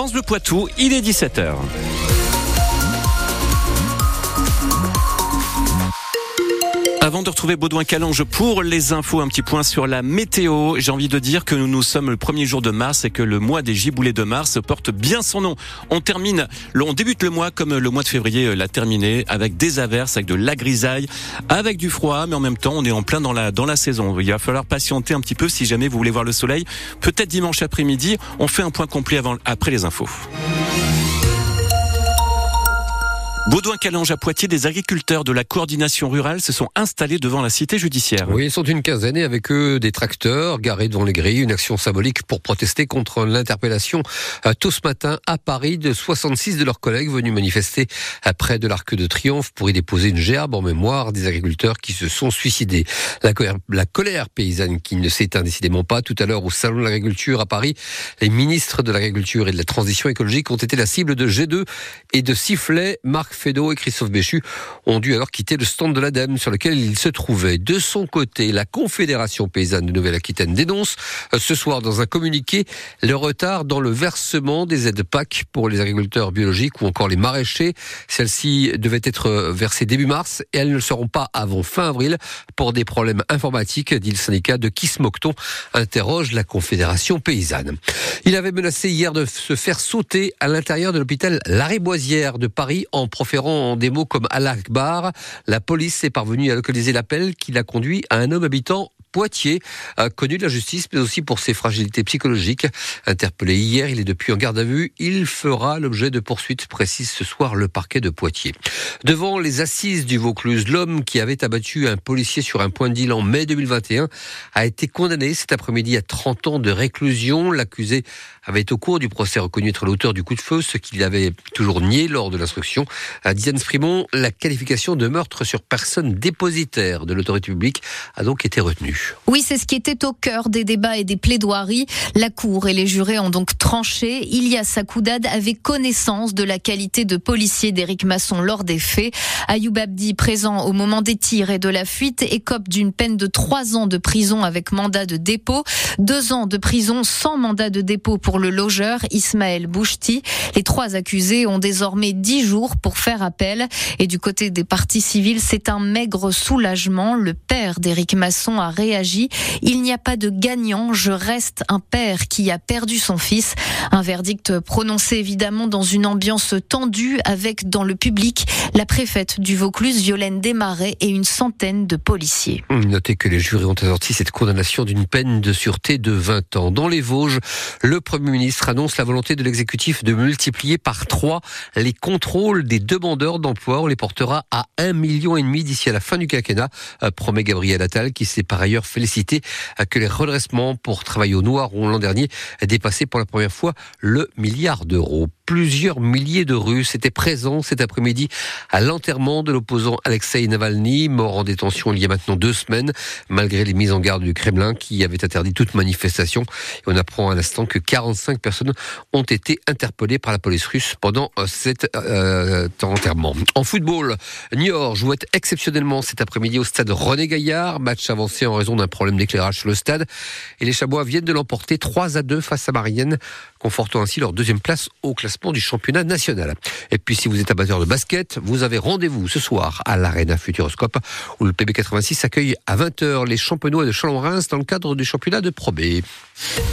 France Bleu Poitou, il est 17h. Avant de retrouver Baudouin Calange pour les infos, un petit point sur la météo. J'ai envie de dire que nous sommes le premier jour de mars et que le mois des giboulées de mars porte bien son nom. On termine, on débute le mois comme le mois de février l'a terminé avec des averses, avec de la grisaille, avec du froid, mais en même temps on est en plein dans la, dans la saison. Il va falloir patienter un petit peu si jamais vous voulez voir le soleil. Peut-être dimanche après-midi. On fait un point complet avant, après les infos. Baudouin Calange à Poitiers, des agriculteurs de la coordination rurale se sont installés devant la cité judiciaire. Oui, ils sont une quinzaine et avec eux des tracteurs garés devant les grilles, une action symbolique pour protester contre l'interpellation euh, tout ce matin à Paris de 66 de leurs collègues venus manifester près de l'Arc de Triomphe pour y déposer une gerbe en mémoire des agriculteurs qui se sont suicidés. La colère, la colère paysanne qui ne s'éteint décidément pas. Tout à l'heure au Salon de l'Agriculture à Paris, les ministres de l'Agriculture et de la Transition écologique ont été la cible de G2 et de sifflets. Marc Fédot et Christophe Béchu ont dû alors quitter le stand de l'ADEME sur lequel ils se trouvaient. De son côté, la Confédération paysanne de Nouvelle-Aquitaine dénonce euh, ce soir dans un communiqué le retard dans le versement des aides PAC pour les agriculteurs biologiques ou encore les maraîchers. Celles-ci devaient être versées début mars et elles ne le seront pas avant fin avril pour des problèmes informatiques, dit le syndicat de Kismokton, interroge la Confédération paysanne. Il avait menacé hier de se faire sauter à l'intérieur de l'hôpital Lariboisière de Paris en proférant des mots comme Allah Akbar. La police est parvenue à localiser l'appel qui l'a conduit à un homme habitant Poitiers, connu de la justice, mais aussi pour ses fragilités psychologiques. Interpellé hier, il est depuis en garde à vue. Il fera l'objet de poursuites, précise ce soir le parquet de Poitiers. Devant les assises du Vaucluse, l'homme qui avait abattu un policier sur un point de deal en mai 2021 a été condamné cet après-midi à 30 ans de réclusion. L'accusé avait au cours du procès reconnu être l'auteur du coup de feu, ce qu'il avait toujours nié lors de l'instruction. À Diane Sprimont, la qualification de meurtre sur personne dépositaire de l'autorité publique a donc été retenue. Oui, c'est ce qui était au cœur des débats et des plaidoiries. La Cour et les jurés ont donc tranché. Ilia Sakoudad avait connaissance de la qualité de policier d'Éric Masson lors des faits. Ayoub Abdi, présent au moment des tirs et de la fuite, écope d'une peine de trois ans de prison avec mandat de dépôt, deux ans de prison sans mandat de dépôt pour le logeur Ismaël Bouchti. Les trois accusés ont désormais dix jours pour faire appel. Et du côté des partis civils, c'est un maigre soulagement. Le père d'Éric Masson a réagi il n'y a pas de gagnant, je reste un père qui a perdu son fils. Un verdict prononcé évidemment dans une ambiance tendue avec dans le public la préfète du Vaucluse, Violaine Desmarais, et une centaine de policiers. Notez que les jurés ont assorti cette condamnation d'une peine de sûreté de 20 ans. Dans les Vosges, le Premier ministre annonce la volonté de l'exécutif de multiplier par trois les contrôles des demandeurs d'emploi. On les portera à un million et demi d'ici à la fin du quinquennat, euh, promet Gabriel Attal, qui s'est par ailleurs félicité que les redressements pour travail au noir ont l'an dernier dépassé pour la première fois le milliard d'euros plusieurs milliers de Russes étaient présents cet après-midi à l'enterrement de l'opposant Alexei Navalny, mort en détention il y a maintenant deux semaines, malgré les mises en garde du Kremlin qui avait interdit toute manifestation. On apprend à l'instant que 45 personnes ont été interpellées par la police russe pendant euh, cet euh, enterrement. En football, Niort jouait exceptionnellement cet après-midi au stade René Gaillard, match avancé en raison d'un problème d'éclairage sur le stade. Et les Chabois viennent de l'emporter 3 à 2 face à Marienne, confortant ainsi leur deuxième place au du championnat national. Et puis si vous êtes amateur de basket, vous avez rendez-vous ce soir à l'Arena Futuroscope où le PB86 accueille à 20h les champenois de Chalon-Reims dans le cadre du championnat de Pro B.